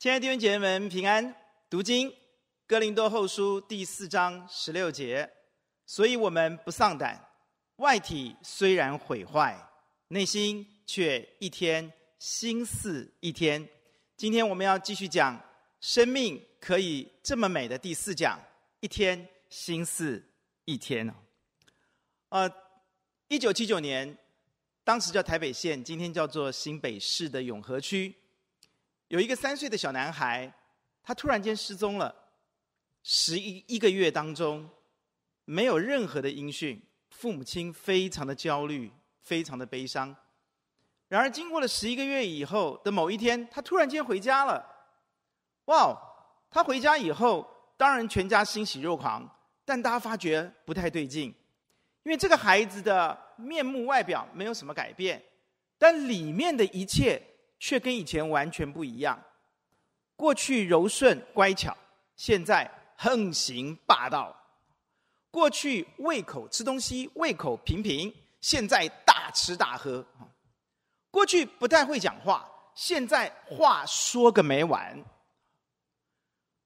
亲爱的弟兄姐妹们，平安！读经，哥林多后书第四章十六节。所以我们不丧胆，外体虽然毁坏，内心却一天新似一天。今天我们要继续讲生命可以这么美的第四讲，一天新似一天。呃，一九七九年，当时叫台北县，今天叫做新北市的永和区。有一个三岁的小男孩，他突然间失踪了，十一一个月当中，没有任何的音讯，父母亲非常的焦虑，非常的悲伤。然而，经过了十一个月以后的某一天，他突然间回家了。哇！他回家以后，当然全家欣喜若狂，但大家发觉不太对劲，因为这个孩子的面目外表没有什么改变，但里面的一切。却跟以前完全不一样。过去柔顺乖巧，现在横行霸道；过去胃口吃东西胃口平平，现在大吃大喝；过去不太会讲话，现在话说个没完。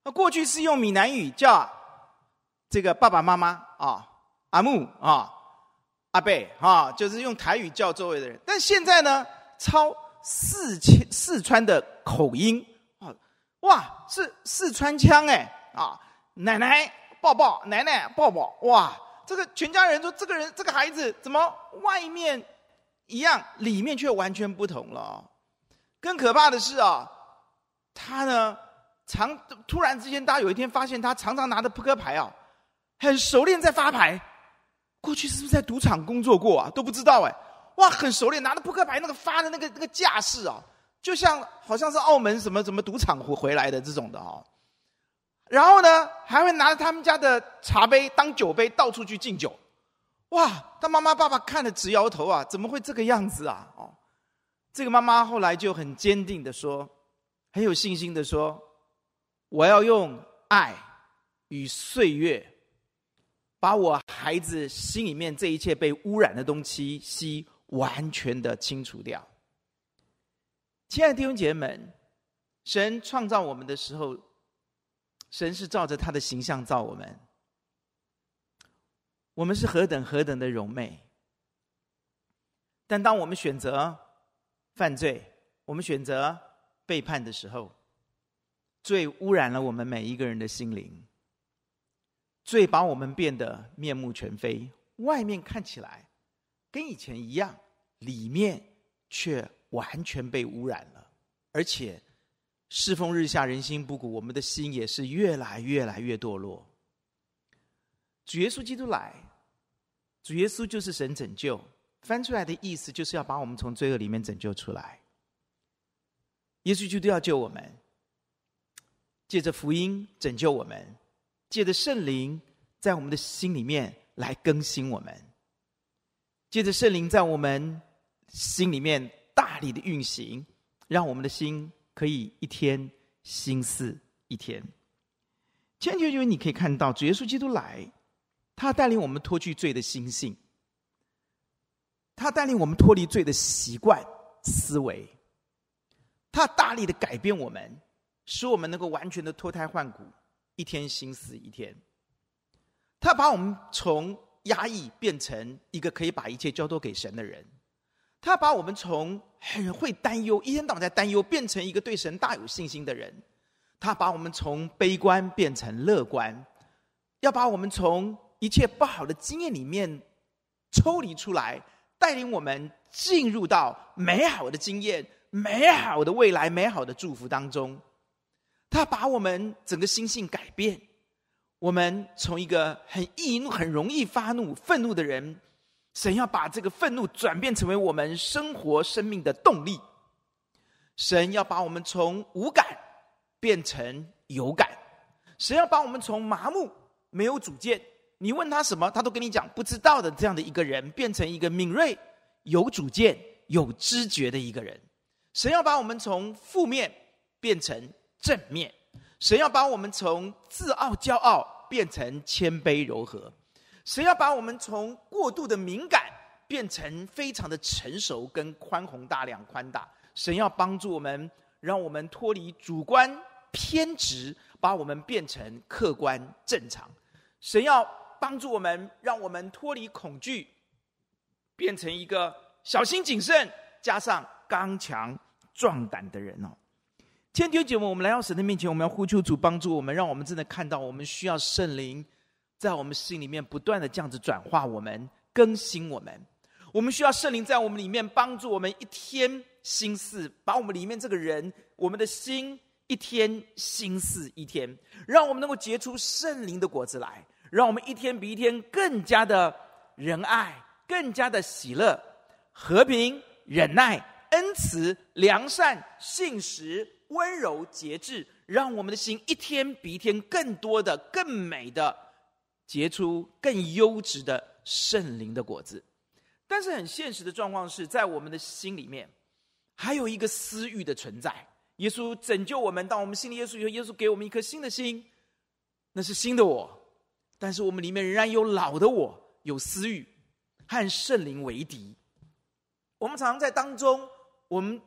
那过去是用闽南语叫这个爸爸妈妈啊，阿木啊，阿伯啊，就是用台语叫周围的人。但现在呢，超。四川四川的口音啊，哇，是四川腔哎啊！奶奶抱抱，奶奶抱抱，哇！这个全家人说，这个人这个孩子怎么外面一样，里面却完全不同了。更可怕的是啊，他呢，常突然之间，大家有一天发现他常常拿着扑克牌啊，很熟练在发牌。过去是不是在赌场工作过啊？都不知道哎。哇，很熟练，拿着扑克牌那个发的那个那个架势啊，就像好像是澳门什么什么赌场回回来的这种的哦。然后呢，还会拿着他们家的茶杯当酒杯到处去敬酒。哇，他妈妈爸爸看了直摇头啊，怎么会这个样子啊？哦，这个妈妈后来就很坚定的说，很有信心的说，我要用爱与岁月，把我孩子心里面这一切被污染的东西吸。完全的清除掉。亲爱的弟兄姐妹们，神创造我们的时候，神是照着他的形象造我们。我们是何等何等的柔美。但当我们选择犯罪，我们选择背叛的时候，罪污染了我们每一个人的心灵，罪把我们变得面目全非，外面看起来。跟以前一样，里面却完全被污染了，而且世风日下，人心不古，我们的心也是越来越来越堕落。主耶稣基督来，主耶稣就是神拯救，翻出来的意思就是要把我们从罪恶里面拯救出来。耶稣基督要救我们，借着福音拯救我们，借着圣灵在我们的心里面来更新我们。借着圣灵在我们心里面大力的运行，让我们的心可以一天新似一天。千九九，你可以看到主耶稣基督来，他带领我们脱去罪的心性，他带领我们脱离罪的习惯思维，他大力的改变我们，使我们能够完全的脱胎换骨，一天新似一天。他把我们从压抑变成一个可以把一切交托给神的人，他把我们从很会担忧、一天到晚在担忧，变成一个对神大有信心的人。他把我们从悲观变成乐观，要把我们从一切不好的经验里面抽离出来，带领我们进入到美好的经验、美好的未来、美好的祝福当中。他把我们整个心性改变。我们从一个很易怒、很容易发怒、愤怒的人，神要把这个愤怒转变成为我们生活生命的动力。神要把我们从无感变成有感。神要把我们从麻木、没有主见，你问他什么，他都跟你讲不知道的这样的一个人，变成一个敏锐、有主见、有知觉的一个人。神要把我们从负面变成正面。神要把我们从自傲、骄傲。变成谦卑柔和，神要把我们从过度的敏感变成非常的成熟跟宽宏大量宽大。神要帮助我们，让我们脱离主观偏执，把我们变成客观正常。神要帮助我们，让我们脱离恐惧，变成一个小心谨慎，加上刚强壮胆的人哦。天天节目，我们来到神的面前，我们要呼求主帮助我们，让我们真的看到，我们需要圣灵在我们心里面不断的这样子转化我们、更新我们。我们需要圣灵在我们里面帮助我们一天心思，把我们里面这个人，我们的心一天心思一天，让我们能够结出圣灵的果子来，让我们一天比一天更加的仁爱，更加的喜乐、和平、忍耐、恩慈、良善、信实、温柔、节制，让我们的心一天比一天更多的、更美的结出更优质的圣灵的果子。但是很现实的状况是在我们的心里面，还有一个私欲的存在。耶稣拯救我们，当我们信了耶稣以后，耶稣给我们一颗新的心，那是新的我。但是我们里面仍然有老的我，有私欲，和圣灵为敌。我们常常在当中，我们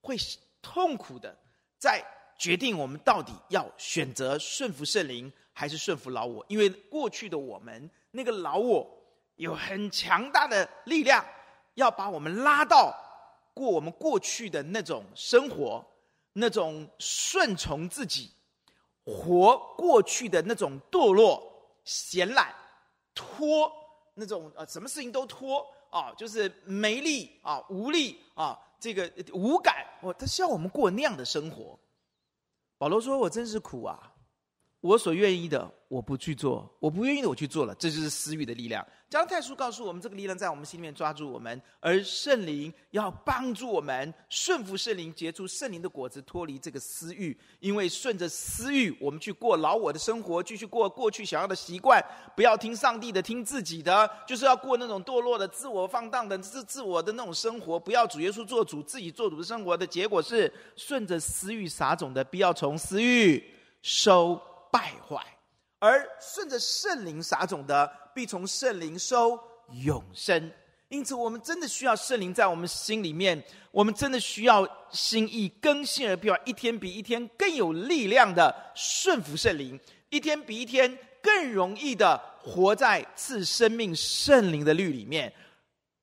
会痛苦的在决定我们到底要选择顺服圣灵，还是顺服老我。因为过去的我们，那个老我有很强大的力量，要把我们拉到过我们过去的那种生活。那种顺从自己、活过去的那种堕落、闲懒、拖那种呃，什么事情都拖啊，就是没力啊、无力啊，这个无感。哦，他希望我们过那样的生活。保罗说：“我真是苦啊！我所愿意的，我不去做；我不愿意的，我去做了。这就是私欲的力量。”加拉太书告诉我们，这个力量在我们心里面抓住我们，而圣灵要帮助我们顺服圣灵，结出圣灵的果子，脱离这个私欲。因为顺着私欲，我们去过老我的生活，继续过过去想要的习惯，不要听上帝的，听自己的，就是要过那种堕落的、自我放荡的、自自我的那种生活。不要主耶稣做主，自己做主的生活的结果是顺着私欲撒种的，必要从私欲收败坏；而顺着圣灵撒种的。必从圣灵收永生，因此我们真的需要圣灵在我们心里面，我们真的需要心意更新而变化，一天比一天更有力量的顺服圣灵，一天比一天更容易的活在赐生命圣灵的律里面。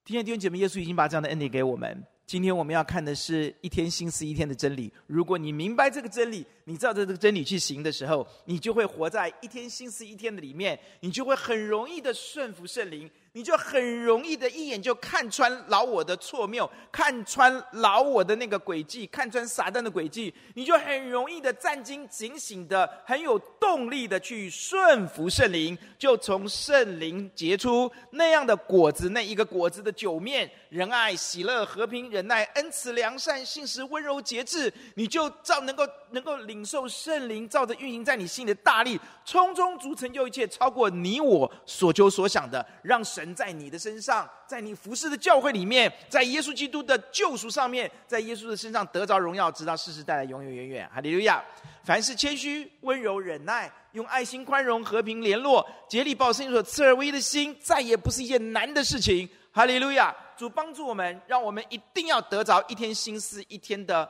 今天弟兄姐妹，耶稣已经把这样的恩典给我们。今天我们要看的是一天心思一天的真理。如果你明白这个真理，你照着这个真理去行的时候，你就会活在一天心思一天的里面，你就会很容易的顺服圣灵。你就很容易的一眼就看穿老我的错谬，看穿老我的那个诡计，看穿撒旦的诡计，你就很容易的战兢警醒的，很有动力的去顺服圣灵，就从圣灵结出那样的果子，那一个果子的九面：仁爱、喜乐、和平、忍耐、恩慈、良善、信实、温柔、节制，你就照能够能够领受圣灵照着运行在你心里的大力，充充足成就一切，超过你我所求所想的，让神。在你的身上，在你服侍的教会里面，在耶稣基督的救赎上面，在耶稣的身上得着荣耀，直到世世代代永永远远。哈利路亚！凡事谦虚、温柔、忍耐，用爱心宽容、和平联络，竭力报圣所赐而为的心，再也不是一件难的事情。哈利路亚！主帮助我们，让我们一定要得着一天心思一天的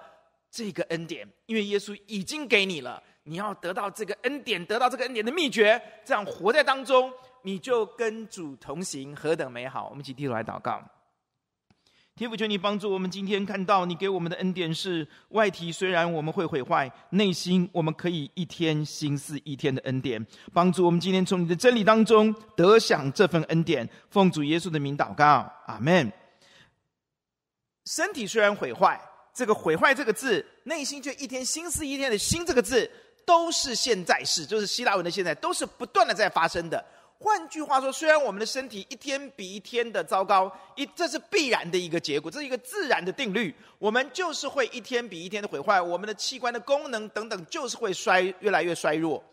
这个恩典，因为耶稣已经给你了。你要得到这个恩典，得到这个恩典的秘诀，这样活在当中。你就跟主同行，何等美好！我们一起低头来祷告。天父，求你帮助我们，今天看到你给我们的恩典是外体，虽然我们会毁坏，内心我们可以一天心思一天的恩典。帮助我们今天从你的真理当中得享这份恩典。奉主耶稣的名祷告，阿门。身体虽然毁坏，这个“毁坏”这个字，内心却一天心思一天的“心”这个字，都是现在式，就是希腊文的现在，都是不断的在发生的。换句话说，虽然我们的身体一天比一天的糟糕，一这是必然的一个结果，这是一个自然的定律。我们就是会一天比一天的毁坏，我们的器官的功能等等，就是会衰越来越衰弱。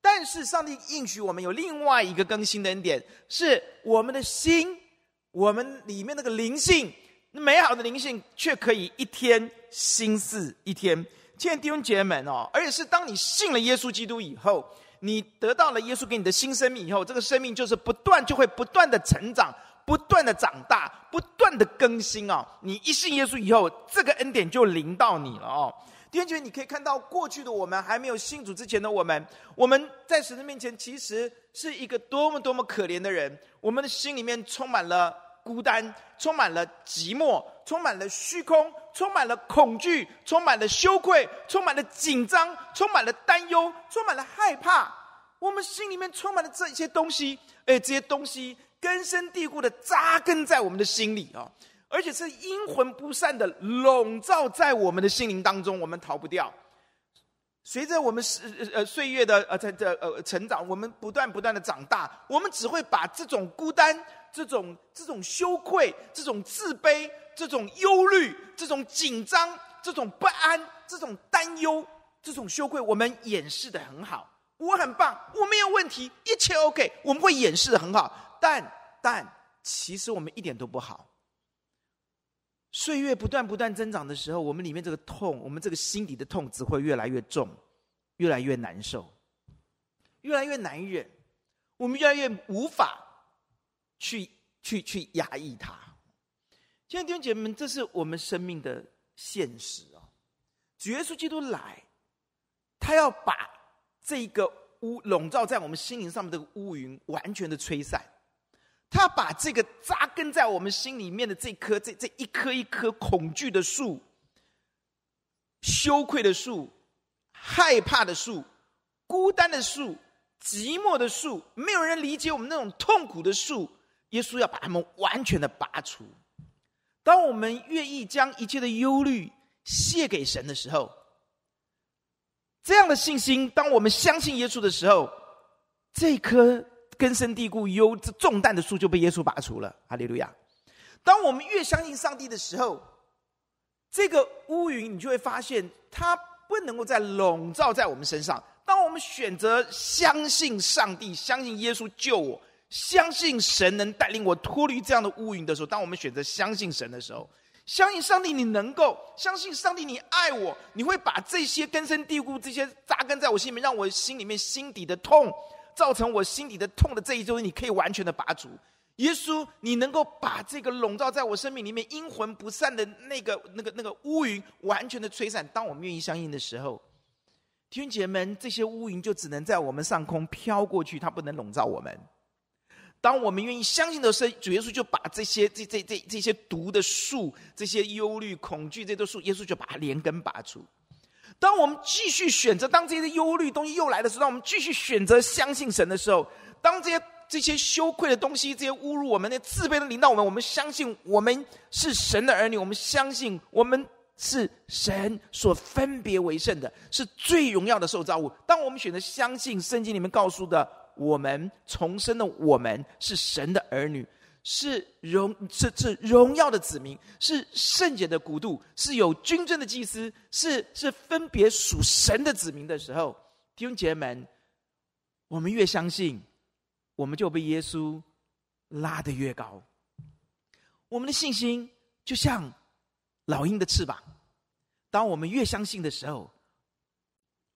但是上帝应许我们有另外一个更新的恩典，是我们的心，我们里面那个灵性，美好的灵性，却可以一天心思一天。亲爱的弟兄姐妹们哦，而且是当你信了耶稣基督以后。你得到了耶稣给你的新生命以后，这个生命就是不断就会不断的成长，不断的长大，不断的更新啊！你一信耶稣以后，这个恩典就临到你了哦。弟兄姐妹，你可以看到过去的我们，还没有信主之前的我们，我们在神的面前其实是一个多么多么可怜的人。我们的心里面充满了孤单，充满了寂寞，充满了虚空，充满了恐惧，充满了羞愧，充满了紧张，充满了担忧，充满了害怕。我们心里面充满了这一些东西，哎，这些东西根深蒂固的扎根在我们的心里啊。而且是阴魂不散的笼罩在我们的心灵当中，我们逃不掉。随着我们岁呃岁月的呃在这呃成长，我们不断不断的长大，我们只会把这种孤单、这种这种羞愧、这种自卑、这种忧虑、这种紧张、这种不安、这种担忧、这种羞愧，我们掩饰的很好。我很棒，我没有问题，一切 OK，我们会掩饰的很好。但但其实我们一点都不好。岁月不断不断增长的时候，我们里面这个痛，我们这个心底的痛只会越来越重，越来越难受，越来越难忍，我们越来越无法去去去压抑它。亲爱的弟兄姐妹们，这是我们生命的现实啊！主耶稣基督来，他要把这个乌笼罩在我们心灵上面的乌云完全的吹散。他把这个扎根在我们心里面的这棵这这一棵一棵恐惧的树、羞愧的树、害怕的树、孤单的树、寂寞的树、没有人理解我们那种痛苦的树，耶稣要把他们完全的拔除。当我们愿意将一切的忧虑卸给神的时候，这样的信心，当我们相信耶稣的时候，这棵。根深蒂固、忧这重担的树就被耶稣拔除了，哈利路亚！当我们越相信上帝的时候，这个乌云你就会发现，它不能够再笼罩在我们身上。当我们选择相信上帝、相信耶稣救我、相信神能带领我脱离这样的乌云的时候，当我们选择相信神的时候，相信上帝，你能够相信上帝，你爱我，你会把这些根深蒂固、这些扎根在我心里面，让我心里面心底的痛。造成我心底的痛的这一周，你可以完全的拔除。耶稣，你能够把这个笼罩在我生命里面阴魂不散的那个、那个、那个乌云完全的吹散。当我们愿意相信的时候，弟兄姐妹们，这些乌云就只能在我们上空飘过去，它不能笼罩我们。当我们愿意相信的时候，主耶稣就把这些、这、这、这、这些毒的树、这些忧虑、恐惧这些树，耶稣就把它连根拔除。当我们继续选择，当这些忧虑东西又来的时候，当我们继续选择相信神的时候，当这些这些羞愧的东西、这些侮辱我们、那自卑的临到我们，我们相信我们是神的儿女，我们相信我们是神所分别为圣的，是最荣耀的受造物。当我们选择相信圣经里面告诉的，我们重生的我们是神的儿女。是荣是是荣耀的子民，是圣洁的国度，是有君尊的祭司，是是分别属神的子民的时候，弟兄姐妹们，我们越相信，我们就被耶稣拉得越高。我们的信心就像老鹰的翅膀，当我们越相信的时候，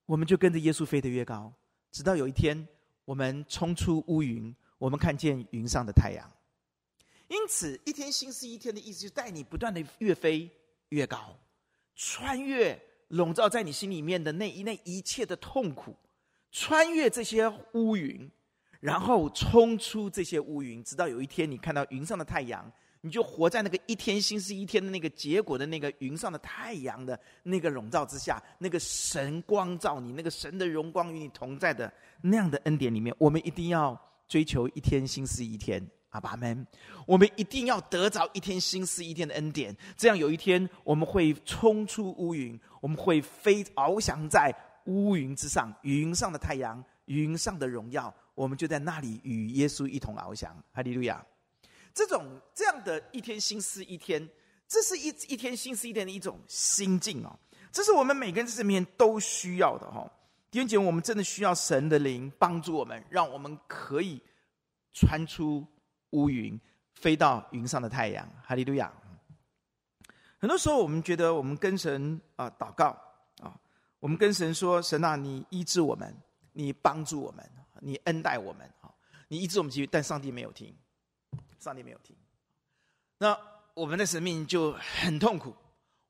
我们就跟着耶稣飞得越高，直到有一天，我们冲出乌云，我们看见云上的太阳。因此，一天新是一天的意思，就带你不断的越飞越高，穿越笼罩在你心里面的那一那一切的痛苦，穿越这些乌云，然后冲出这些乌云，直到有一天你看到云上的太阳，你就活在那个一天新似一天的那个结果的那个云上的太阳的那个笼罩之下，那个神光照你，那个神的荣光与你同在的那样的恩典里面，我们一定要追求一天新似一天。阿爸们，我们一定要得着一天新似一天的恩典，这样有一天我们会冲出乌云，我们会飞翱翔在乌云之上，云上的太阳，云上的荣耀，我们就在那里与耶稣一同翱翔。哈利路亚！这种这样的一天新思一天，这是一一天新思一天的一种心境哦，这是我们每个人这里面都需要的哈、哦。弟兄姐妹，我们真的需要神的灵帮助我们，让我们可以穿出。乌云飞到云上的太阳，哈利路亚。很多时候，我们觉得我们跟神啊祷告啊，我们跟神说：“神啊，你医治我们，你帮助我们，你恩待我们啊，你医治我们。”但上帝没有听，上帝没有听。那我们的生命就很痛苦，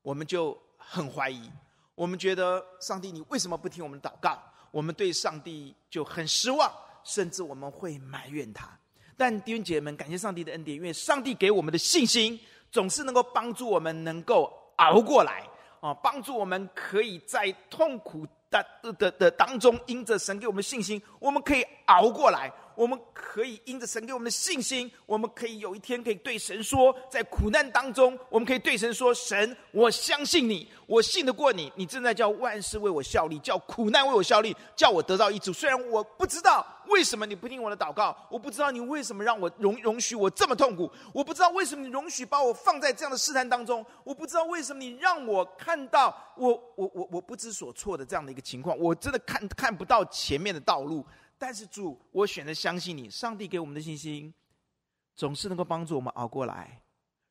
我们就很怀疑，我们觉得上帝，你为什么不听我们祷告？我们对上帝就很失望，甚至我们会埋怨他。但弟兄姐妹们，感谢上帝的恩典，因为上帝给我们的信心，总是能够帮助我们能够熬过来啊，帮助我们可以在痛苦的的的的当中，因着神给我们信心，我们可以熬过来。我们可以因着神给我们的信心，我们可以有一天可以对神说，在苦难当中，我们可以对神说：“神，我相信你，我信得过你，你正在叫万事为我效力，叫苦难为我效力，叫我得到益处。虽然我不知道为什么你不听我的祷告，我不知道你为什么让我容容许我这么痛苦，我不知道为什么你容许把我放在这样的试探当中，我不知道为什么你让我看到我我我我不知所措的这样的一个情况，我真的看看不到前面的道路。”但是主，我选择相信你。上帝给我们的信心，总是能够帮助我们熬过来。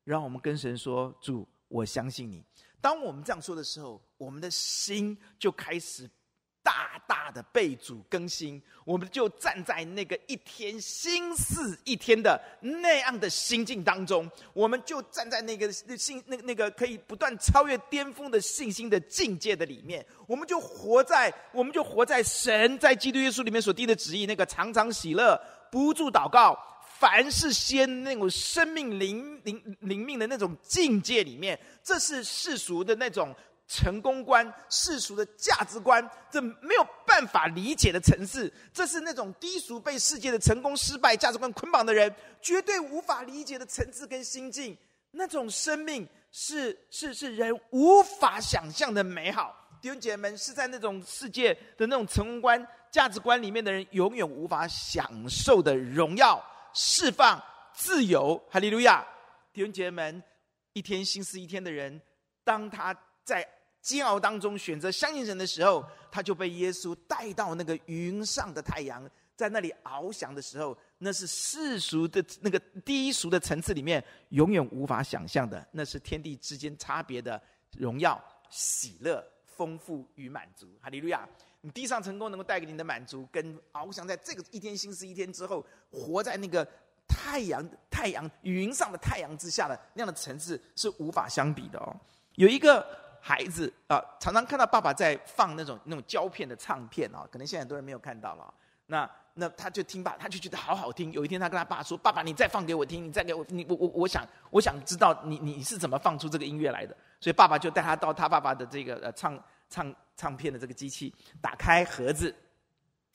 让我们跟神说：“主，我相信你。”当我们这样说的时候，我们的心就开始。大大的被主更新，我们就站在那个一天新似一天的那样的心境当中，我们就站在那个信那那个可以不断超越巅峰的信心的境界的里面，我们就活在我们就活在神在基督耶稣里面所定的旨意，那个常常喜乐、不住祷告、凡事先那种生命灵灵灵命的那种境界里面，这是世俗的那种。成功观、世俗的价值观，这没有办法理解的层次，这是那种低俗被世界的成功、失败价值观捆绑的人绝对无法理解的层次跟心境。那种生命是是是人无法想象的美好。弟兄姐妹们，是在那种世界的那种成功观、价值观里面的人永远无法享受的荣耀、释放、自由。哈利路亚！弟兄姐妹们，一天心思一天的人，当他在。煎熬当中选择相信神的时候，他就被耶稣带到那个云上的太阳，在那里翱翔的时候，那是世俗的那个低俗的层次里面永远无法想象的，那是天地之间差别的荣耀、喜乐、丰富与满足。哈利路亚！你地上成功能够带给你的满足，跟翱翔在这个一天新思一天之后，活在那个太阳、太阳云上的太阳之下的那样的层次是无法相比的哦。有一个。孩子啊，常常看到爸爸在放那种那种胶片的唱片啊，可能现在很多人没有看到了。那那他就听爸，他就觉得好好听。有一天他跟他爸说：“爸爸，你再放给我听，你再给我，你我我我想我想知道你你是怎么放出这个音乐来的。”所以爸爸就带他到他爸爸的这个呃唱唱唱片的这个机器，打开盒子。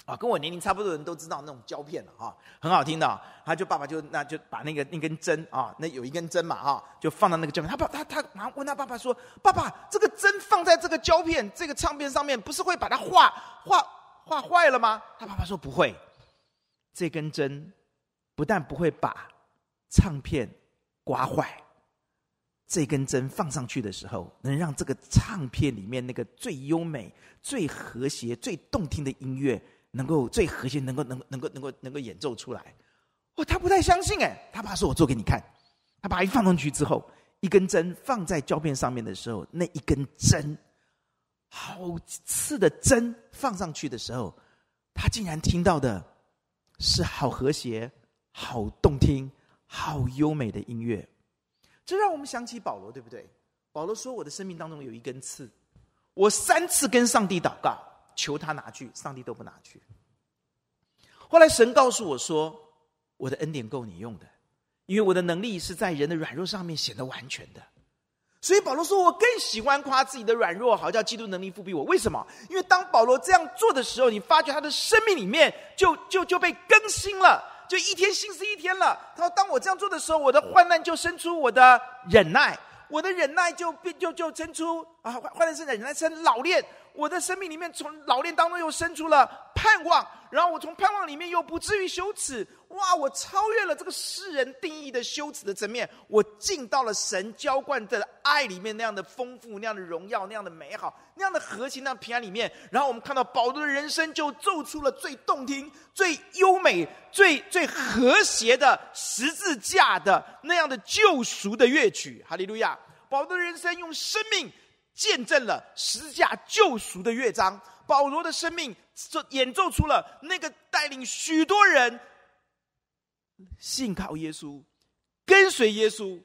啊，跟我年龄差不多的人都知道那种胶片了哈，很好听的。他就爸爸就那就把那个那根针啊，那有一根针嘛哈，就放到那个胶片。他爸他他然后问他爸爸说：“爸爸，这个针放在这个胶片这个唱片上面，不是会把它画画画坏了吗？”他爸爸说：“不会，这根针不但不会把唱片刮坏，这根针放上去的时候，能让这个唱片里面那个最优美、最和谐、最动听的音乐。”能够最核心，能够能能够能够能够演奏出来，哦，他不太相信哎，他爸说：“我做给你看。”他把一放上去之后，一根针放在胶片上面的时候，那一根针，好刺的针放上去的时候，他竟然听到的是好和谐、好动听、好优美的音乐。这让我们想起保罗，对不对？保罗说：“我的生命当中有一根刺，我三次跟上帝祷告。”求他拿去，上帝都不拿去。后来神告诉我说：“我的恩典够你用的，因为我的能力是在人的软弱上面显得完全的。”所以保罗说：“我更喜欢夸自己的软弱，好叫基督能力覆庇我。”为什么？因为当保罗这样做的时候，你发觉他的生命里面就就就被更新了，就一天新是一天了。他说：“当我这样做的时候，我的患难就生出我的忍耐，我的忍耐就变就就生出啊，患难生忍耐生老练。”我的生命里面，从老练当中又生出了盼望，然后我从盼望里面又不至于羞耻。哇！我超越了这个世人定义的羞耻的层面，我进到了神浇灌的爱里面那样的丰富、那样的荣耀、那样的美好、那样的和谐、那样平安里面。然后我们看到保罗的人生就奏出了最动听、最优美、最最和谐的十字架的那样的救赎的乐曲。哈利路亚！保罗的人生用生命。见证了十字架救赎的乐章，保罗的生命演奏出了那个带领许多人信靠耶稣、跟随耶稣，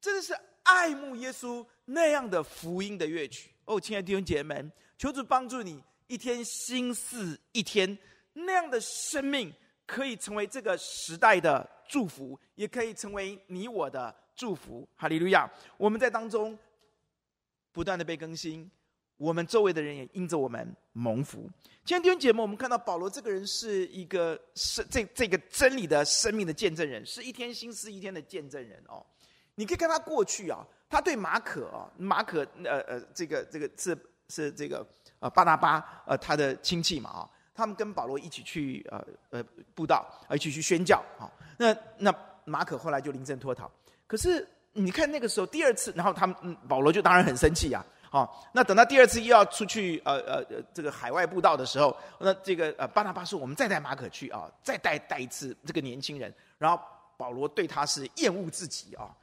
真的是爱慕耶稣那样的福音的乐曲。哦，亲爱的弟兄姐妹们，求主帮助你，一天新似一天，那样的生命可以成为这个时代的祝福，也可以成为你我的祝福。哈利路亚！我们在当中不断的被更新，我们周围的人也因着我们蒙福。今天弟兄姐妹，我们看到保罗这个人是一个是这这个真理的生命的见证人，是一天新似一天的见证人哦。你可以看他过去啊，他对马可啊，马可呃呃，这个这个是是这个呃巴拿巴呃他的亲戚嘛啊，他们跟保罗一起去呃呃布道，一起去宣教啊。那那马可后来就临阵脱逃。可是你看那个时候第二次，然后他们嗯保罗就当然很生气啊。好，那等到第二次又要出去呃呃呃这个海外布道的时候，那这个呃巴拿巴说我们再带马可去啊，再带带一次这个年轻人。然后保罗对他是厌恶至极啊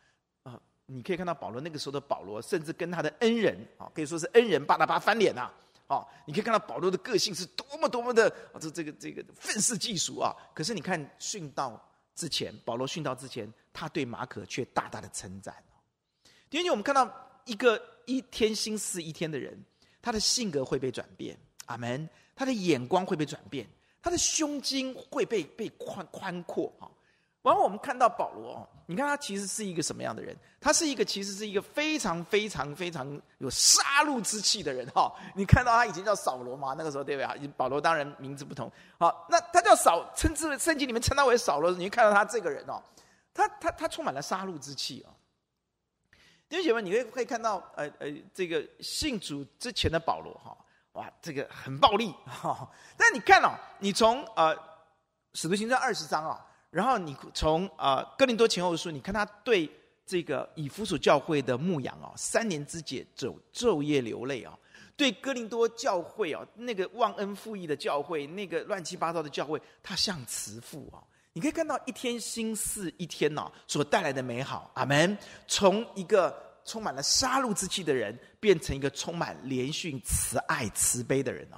啊。你可以看到保罗那个时候的保罗，甚至跟他的恩人啊，可以说是恩人巴拿巴翻脸呐，啊，你可以看到保罗的个性是多么多么的这这个这个愤世嫉俗啊。可是你看殉道之前，保罗殉道之前，他对马可却大大的称赞。第二，我们看到一个一天心思一天的人，他的性格会被转变，阿门。他的眼光会被转变，他的胸襟会被被宽宽阔啊。然后我们看到保罗哦，你看他其实是一个什么样的人？他是一个其实是一个非常非常非常有杀戮之气的人哈。你看到他以前叫扫罗嘛，那个时候对不对？保罗当然名字不同。好，那他叫扫，称之为圣经里面称他为扫罗。你看到他这个人哦，他他他充满了杀戮之气哦。弟兄姐妹，你会可以看到呃呃这个信主之前的保罗哈，哇，这个很暴力哈。但你看哦，你从呃使徒行传二十章啊。然后你从啊、哥林多前后书，你看他对这个以弗所教会的牧养啊，三年之久，昼昼夜流泪啊，对哥林多教会啊，那个忘恩负义的教会，那个乱七八糟的教会，他像慈父啊。你可以看到一天新似一天呐、所带来的美好。阿门。从一个充满了杀戮之气的人，变成一个充满怜恤、慈爱、慈悲的人哦。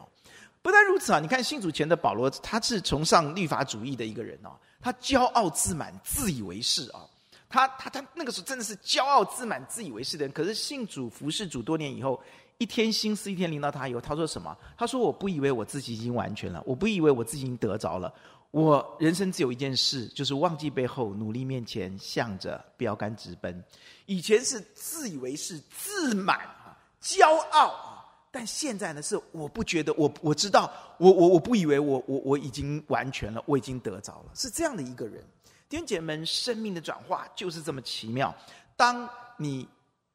不但如此啊，你看信主前的保罗，他是崇尚律法主义的一个人哦。他骄傲自满、自以为是啊！他他他那个时候真的是骄傲自满、自以为是的人。可是信主服侍主多年以后，一天新思一天临到他以后，他说什么？他说：“我不以为我自己已经完全了，我不以为我自己已经得着了。我人生只有一件事，就是忘记背后，努力面前，向着标杆直奔。以前是自以为是、自满啊、骄傲啊，但现在呢，是我不觉得，我我知道。”我我我不以为我我我已经完全了，我已经得着了，是这样的一个人。弟兄姐妹们，生命的转化就是这么奇妙。当你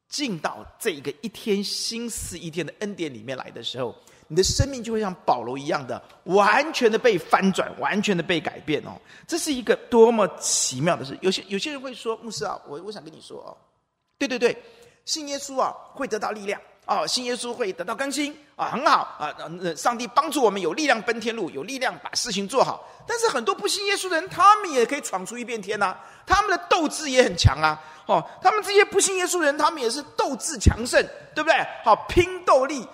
进到这个一天新似一天的恩典里面来的时候，你的生命就会像保罗一样的，完全的被翻转，完全的被改变哦。这是一个多么奇妙的事！有些有些人会说，牧师啊，我我想跟你说哦，对对对，信耶稣啊，会得到力量。哦，信耶稣会得到更新啊，很好啊！上帝帮助我们有力量奔天路，有力量把事情做好。但是很多不信耶稣的人，他们也可以闯出一片天呐，他们的斗志也很强啊！哦，他们这些不信耶稣的人，他们也是斗志强盛，对不对？好，拼斗力，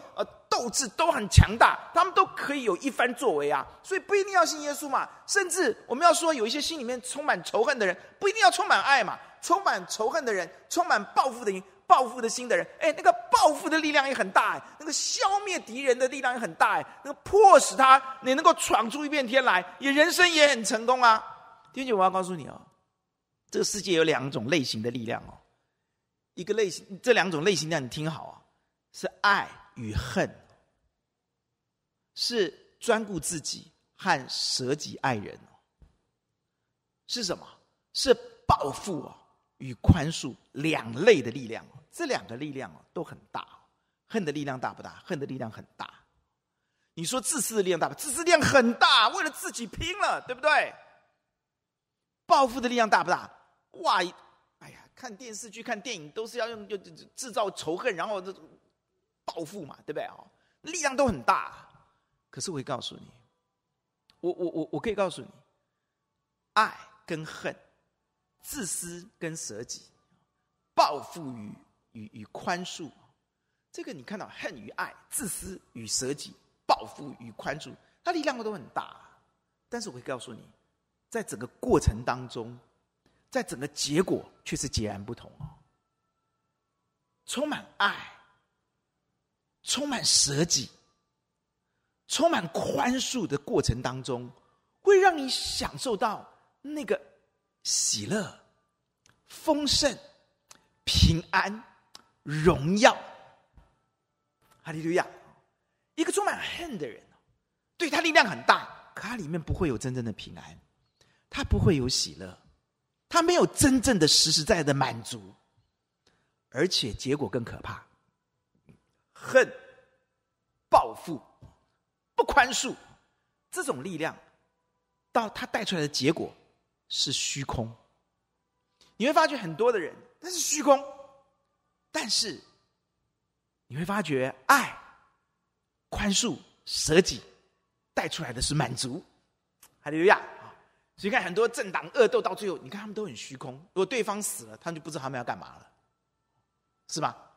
斗志都很强大，他们都可以有一番作为啊！所以不一定要信耶稣嘛，甚至我们要说，有一些心里面充满仇恨的人，不一定要充满爱嘛，充满仇恨的人，充满报复的人。报复的心的人，哎，那个报复的力量也很大，哎，那个消灭敌人的力量也很大，哎，那个迫使他你能够闯出一片天来，也人生也很成功啊。弟兄，我要告诉你哦，这个世界有两种类型的力量哦，一个类型，这两种类型让你听好啊，是爱与恨，是专顾自己和舍己爱人，是什么？是报复啊与宽恕两类的力量。这两个力量都很大，恨的力量大不大？恨的力量很大。你说自私的力量大不大？自私力量很大，为了自己拼了，对不对？报复的力量大不大？哇，哎呀，看电视剧、看电影都是要用就制造仇恨，然后这报复嘛，对不对？哦，力量都很大。可是我会告诉你，我我我我可以告诉你，爱跟恨，自私跟舍己，报复与。与与宽恕，这个你看到恨与爱、自私与舍己、报复与宽恕，它力量都很大。但是我会告诉你，在整个过程当中，在整个结果却是截然不同哦。充满爱，充满舍己、充满宽恕的过程当中，会让你享受到那个喜乐、丰盛、平安、荣耀。哈利路亚！一个充满恨的人，对他力量很大，可他里面不会有真正的平安，他不会有喜乐，他没有真正的实实在在的满足，而且结果更可怕。恨、报复、不宽恕，这种力量，到他带出来的结果是虚空。你会发觉很多的人，那是虚空，但是你会发觉爱、宽恕、舍己带出来的是满足。哈利路亚！所以看很多政党恶斗到最后，你看他们都很虚空。如果对方死了，他们就不知道他们要干嘛了，是吧？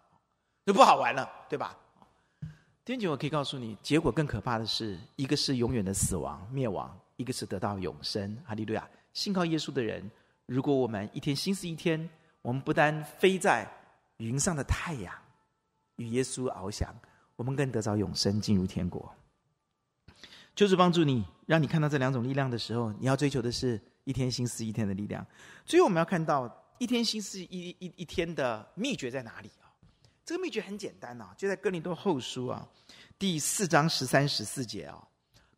就不好玩了，对吧？弟兄姐妹，我可以告诉你，结果更可怕的是，一个是永远的死亡灭亡，一个是得到永生。哈利路亚！信靠耶稣的人，如果我们一天心思一天，我们不单飞在云上的太阳，与耶稣翱翔，我们更得着永生，进入天国。就是帮助你，让你看到这两种力量的时候，你要追求的是一天心思一天的力量。所以我们要看到一天心思一一一天的秘诀在哪里？这个秘诀很简单呐，就在哥林多后书啊第四章十三十四节啊。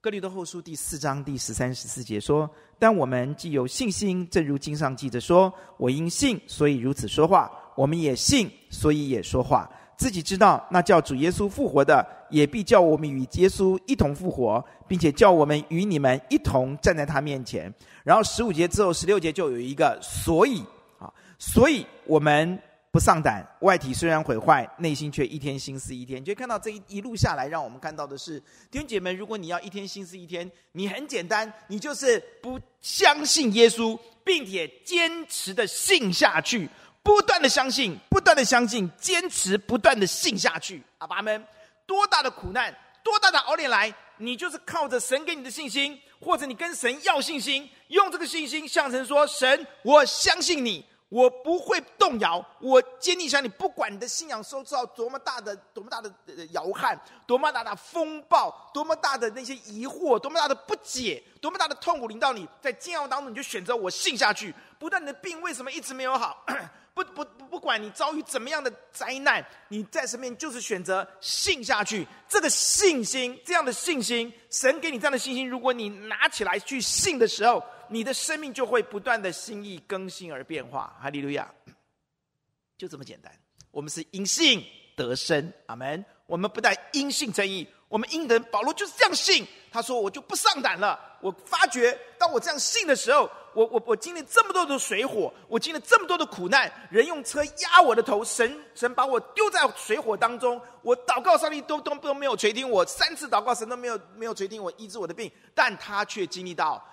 哥林多后书第四章第十三十四节说：“但我们既有信心，正如经上记着说：‘我因信，所以如此说话。’我们也信，所以也说话。自己知道，那叫主耶稣复活的，也必叫我们与耶稣一同复活，并且叫我们与你们一同站在他面前。然后十五节之后，十六节就有一个所以啊，所以我们。”不上胆，外体虽然毁坏，内心却一天心思一天。你就看到这一一路下来，让我们看到的是，弟兄姐妹，如果你要一天心思一天，你很简单，你就是不相信耶稣，并且坚持的信下去，不断的相信，不断的相信，坚持不断的信下去。阿爸们，多大的苦难，多大的熬炼来，你就是靠着神给你的信心，或者你跟神要信心，用这个信心向神说：神，我相信你。我不会动摇，我坚定相信，不管你的信仰受到多么大的、多么大的摇撼，多么大的风暴，多么大的那些疑惑，多么大的不解，多么大的痛苦临到你，在煎熬当中，你就选择我信下去。不但你的病为什么一直没有好，不不，不管你遭遇怎么样的灾难，你在身边就是选择信下去。这个信心，这样的信心，神给你这样的信心，如果你拿起来去信的时候。你的生命就会不断的心意更新而变化，哈利路亚，就这么简单。我们是因信得生，阿门。我们不但因信称义，我们因得保罗就是这样信。他说：“我就不上胆了。”我发觉，当我这样信的时候，我我我经历这么多的水火，我经历这么多的苦难，人用车压我的头，神神把我丢在水火当中。我祷告上帝都都都没有垂听我，三次祷告神都没有没有垂听我医治我的病，但他却经历到。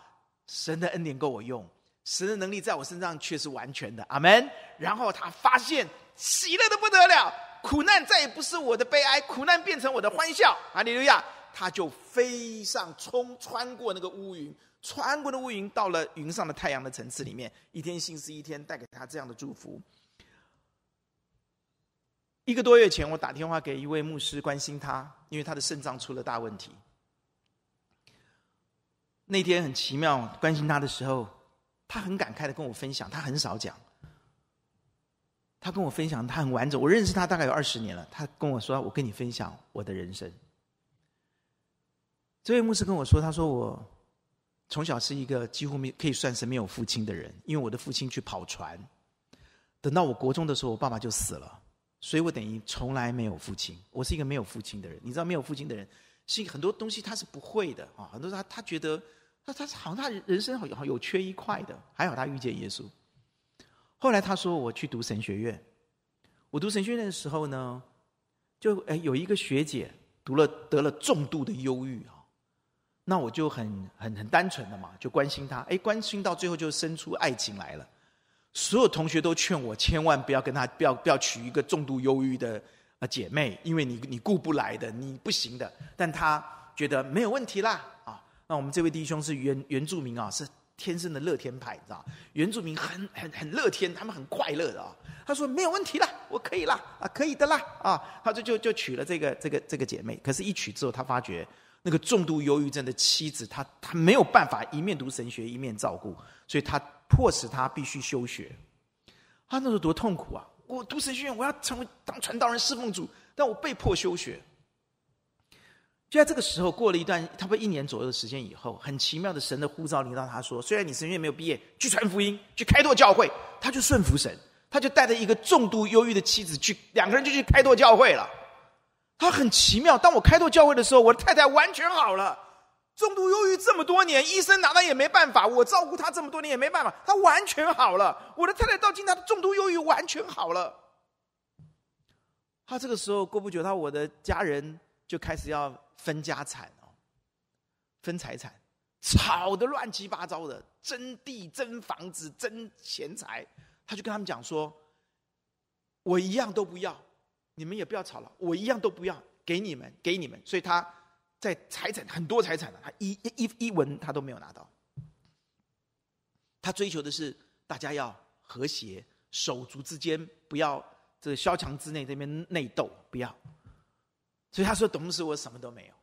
神的恩典够我用，神的能力在我身上却是完全的，阿门。然后他发现喜乐的不得了，苦难再也不是我的悲哀，苦难变成我的欢笑，哈利路亚！他就飞上冲穿过那个乌云，穿过那乌云，到了云上的太阳的层次里面，一天心思一天，带给他这样的祝福。一个多月前，我打电话给一位牧师关心他，因为他的肾脏出了大问题。那天很奇妙，关心他的时候，他很感慨的跟我分享，他很少讲。他跟我分享，他很完整。我认识他大概有二十年了。他跟我说：“我跟你分享我的人生。”这位牧师跟我说：“他说我从小是一个几乎没可以算是没有父亲的人，因为我的父亲去跑船。等到我国中的时候，我爸爸就死了，所以我等于从来没有父亲。我是一个没有父亲的人。你知道，没有父亲的人。”是很多东西他是不会的啊，很多他他觉得他他好像他人生好像有缺一块的，还好他遇见耶稣。后来他说，我去读神学院，我读神学院的时候呢，就哎有一个学姐读了得了重度的忧郁啊，那我就很很很单纯的嘛，就关心她，哎关心到最后就生出爱情来了。所有同学都劝我千万不要跟他不要不要娶一个重度忧郁的啊。姐妹，因为你你顾不来的，你不行的，但他觉得没有问题啦啊。那我们这位弟兄是原原住民啊，是天生的乐天派，你知道？原住民很很很乐天，他们很快乐的啊。他说没有问题啦，我可以啦，啊，可以的啦，啊，他就就就娶了这个这个这个姐妹。可是，一娶之后，他发觉那个重度忧郁症的妻子，他他没有办法一面读神学一面照顾，所以他迫使他必须休学。他那时候多痛苦啊！我读神学院，我要成为当传道人侍奉主，但我被迫休学。就在这个时候，过了一段差不多一年左右的时间以后，很奇妙的神的呼召临到他说：“虽然你神学院没有毕业，去传福音，去开拓教会。”他就顺服神，他就带着一个重度忧郁的妻子去，两个人就去开拓教会了。他很奇妙，当我开拓教会的时候，我的太太完全好了。重度忧郁这么多年，医生拿他也没办法，我照顾他这么多年也没办法，他完全好了。我的太太到今天，他的重度忧郁完全好了。他这个时候过不久，他我的家人就开始要。分家产哦，分财产，吵得乱七八糟的，争地、争房子、争钱财。他就跟他们讲说：“我一样都不要，你们也不要吵了，我一样都不要，给你们，给你们。”所以他在财产很多财产了，他一一一文他都没有拿到。他追求的是大家要和谐，手足之间不要这个萧墙之内这边内斗，不要。所以他说：“董牧师，我什么都没有。”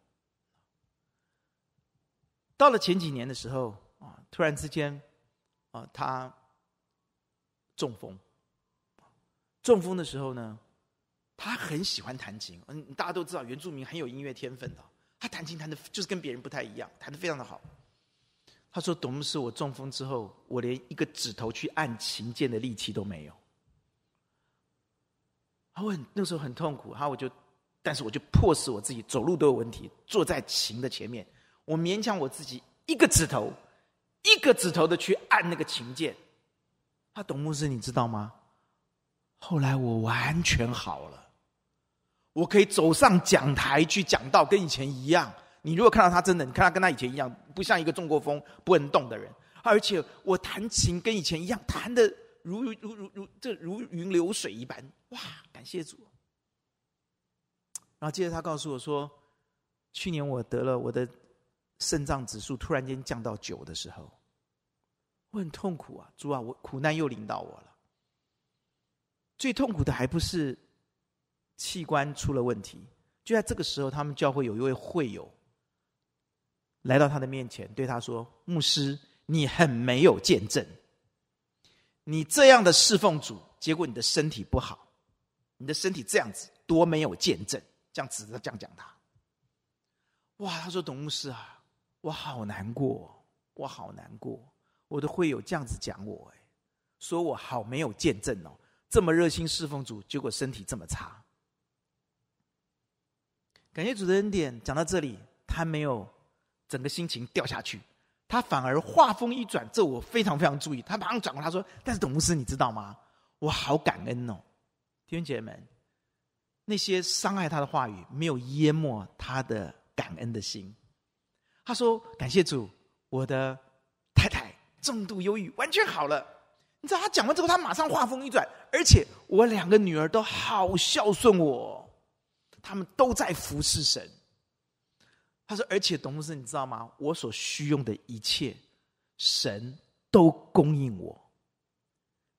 到了前几年的时候啊，突然之间啊，他中风。中风的时候呢，他很喜欢弹琴。嗯，大家都知道原住民很有音乐天分的，他弹琴弹的就是跟别人不太一样，弹的非常的好。他说：“董牧师，我中风之后，我连一个指头去按琴键的力气都没有。”他我很那时候很痛苦，哈，我就。但是我就迫使我自己走路都有问题，坐在琴的前面，我勉强我自己一个指头，一个指头的去按那个琴键。他董牧师，你知道吗？后来我完全好了，我可以走上讲台去讲道，跟以前一样。你如果看到他真的，你看他跟他以前一样，不像一个中国风不能动的人。而且我弹琴跟以前一样，弹的如如如如这如云流水一般。哇，感谢主！然后接着他告诉我说，去年我得了我的肾脏指数突然间降到九的时候，我很痛苦啊，主啊，我苦难又临到我了。最痛苦的还不是器官出了问题，就在这个时候，他们教会有一位会友来到他的面前，对他说：“牧师，你很没有见证，你这样的侍奉主，结果你的身体不好，你的身体这样子，多没有见证。”这样指着这样讲他，哇！他说：“董牧师啊，我好难过，我好难过。我的会友这样子讲我，哎，说我好没有见证哦，这么热心侍奉主，结果身体这么差。感谢主的恩典。讲到这里，他没有整个心情掉下去，他反而话锋一转，这我非常非常注意。他马上转过，他说：‘但是董牧师，你知道吗？我好感恩哦，弟兄姐妹们。’那些伤害他的话语没有淹没他的感恩的心。他说：“感谢主，我的太太重度忧郁完全好了。”你知道他讲完之后，他马上话锋一转，而且我两个女儿都好孝顺我，他们都在服侍神。他说：“而且董牧师，你知道吗？我所需用的一切，神都供应我。”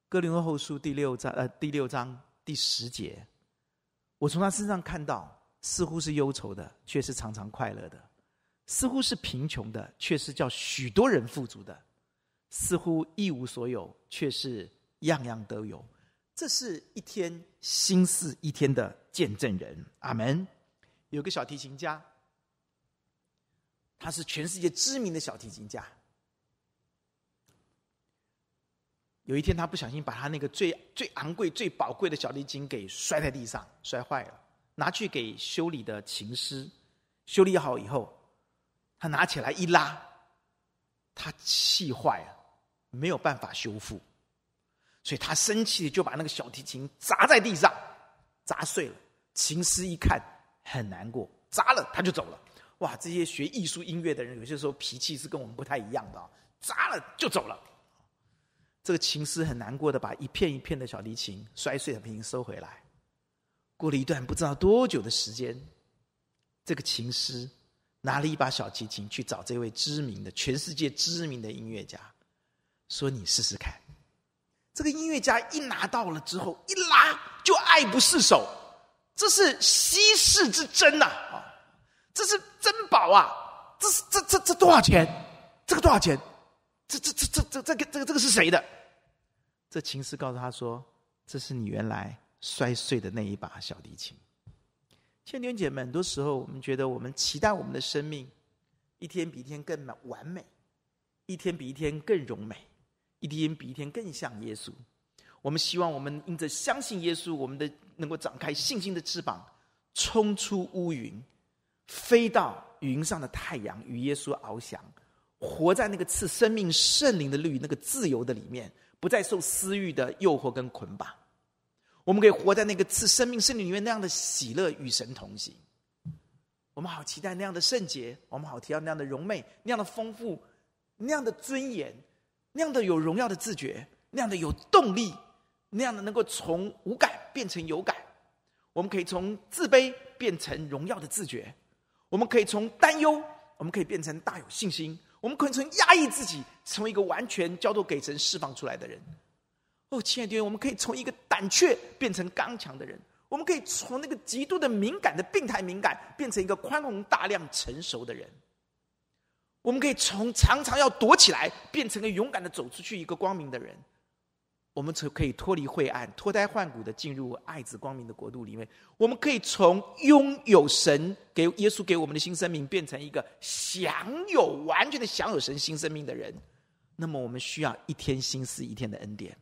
哥林多后书第六章，呃，第六章第十节。我从他身上看到，似乎是忧愁的，却是常常快乐的；似乎是贫穷的，却是叫许多人富足的；似乎一无所有，却是样样都有。这是一天新似一天的见证人。阿门。有个小提琴家，他是全世界知名的小提琴家。有一天，他不小心把他那个最最昂贵、最宝贵的小提琴给摔在地上，摔坏了。拿去给修理的琴师修理好以后，他拿起来一拉，他气坏了，没有办法修复，所以他生气就把那个小提琴砸在地上，砸碎了。琴师一看很难过，砸了他就走了。哇，这些学艺术音乐的人，有些时候脾气是跟我们不太一样的啊，砸了就走了。这个琴师很难过的把一片一片的小提琴摔碎的琴收回来。过了一段不知道多久的时间，这个琴师拿了一把小提琴去找这位知名的、全世界知名的音乐家，说你试试看。这个音乐家一拿到了之后，一拉就爱不释手，这是稀世之珍呐！啊，这是珍宝啊！这是这这这多少钱？这个多少钱？这这这这这这个这个这个是谁的？这琴师告诉他说：“这是你原来摔碎的那一把小提琴。”亲爱的弟兄姐妹，很多时候我们觉得我们期待我们的生命一天比一天更完美，一天比一天更荣美。一天比一天更像耶稣。我们希望我们因着相信耶稣，我们的能够展开信心的翅膀，冲出乌云，飞到云上的太阳，与耶稣翱翔，活在那个赐生命圣灵的律，那个自由的里面，不再受私欲的诱惑跟捆绑。我们可以活在那个赐生命圣灵里面那样的喜乐，与神同行。我们好期待那样的圣洁，我们好期待那样的荣美，那样的丰富，那样的尊严。那样的有荣耀的自觉，那样的有动力，那样的能够从无感变成有感，我们可以从自卑变成荣耀的自觉，我们可以从担忧，我们可以变成大有信心，我们可能从压抑自己，成为一个完全交托给神释放出来的人。哦，亲爱的弟兄，我们可以从一个胆怯变成刚强的人，我们可以从那个极度的敏感的病态敏感，变成一个宽宏大量成熟的人。我们可以从常常要躲起来，变成个勇敢的走出去，一个光明的人。我们可以脱离晦暗，脱胎换骨的进入爱子光明的国度里面。我们可以从拥有神给耶稣给我们的新生命，变成一个享有完全的享有神新生命的人。那么，我们需要一天心思一天的恩典。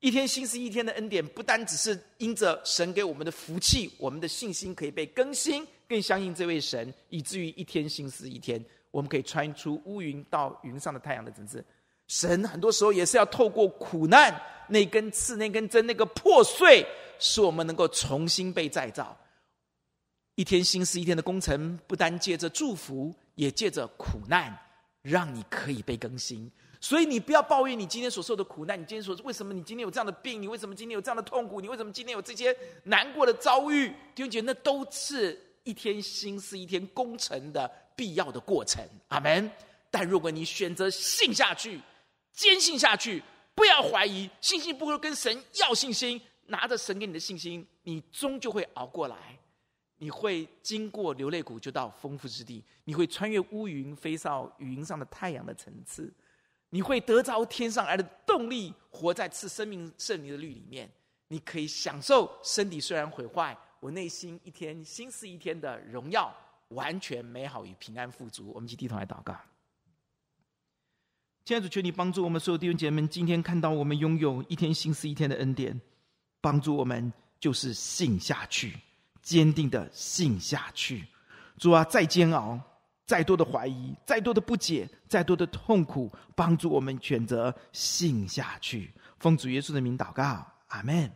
一天心思一天的恩典，不单只是因着神给我们的福气，我们的信心可以被更新，更相信这位神，以至于一天心思一天。我们可以穿出乌云到云上的太阳的层次。神很多时候也是要透过苦难，那根刺、那根针、那个破碎，使我们能够重新被再造。一天新似一天的工程，不单借着祝福，也借着苦难，让你可以被更新。所以你不要抱怨你今天所受的苦难，你今天所为什么你今天有这样的病？你为什么今天有这样的痛苦？你为什么今天有这些难过的遭遇？弟兄姐妹，那都是一天新似一天工程的。必要的过程，阿门。但如果你选择信下去，坚信下去，不要怀疑，信心不会跟神要信心，拿着神给你的信心，你终究会熬过来。你会经过流泪谷，就到丰富之地；你会穿越乌云，飞到云上的太阳的层次；你会得着天上来的动力，活在赐生命圣灵的律里面。你可以享受身体虽然毁坏，我内心一天新似一天的荣耀。完全美好与平安富足，我们一起低头来祷告。现在主，求你帮助我们所有弟兄姐妹们，今天看到我们拥有一天心思一天的恩典，帮助我们就是信下去，坚定的信下去。主啊，再煎熬，再多的怀疑，再多的不解，再多的痛苦，帮助我们选择信下去。奉主耶稣的名祷告，阿门。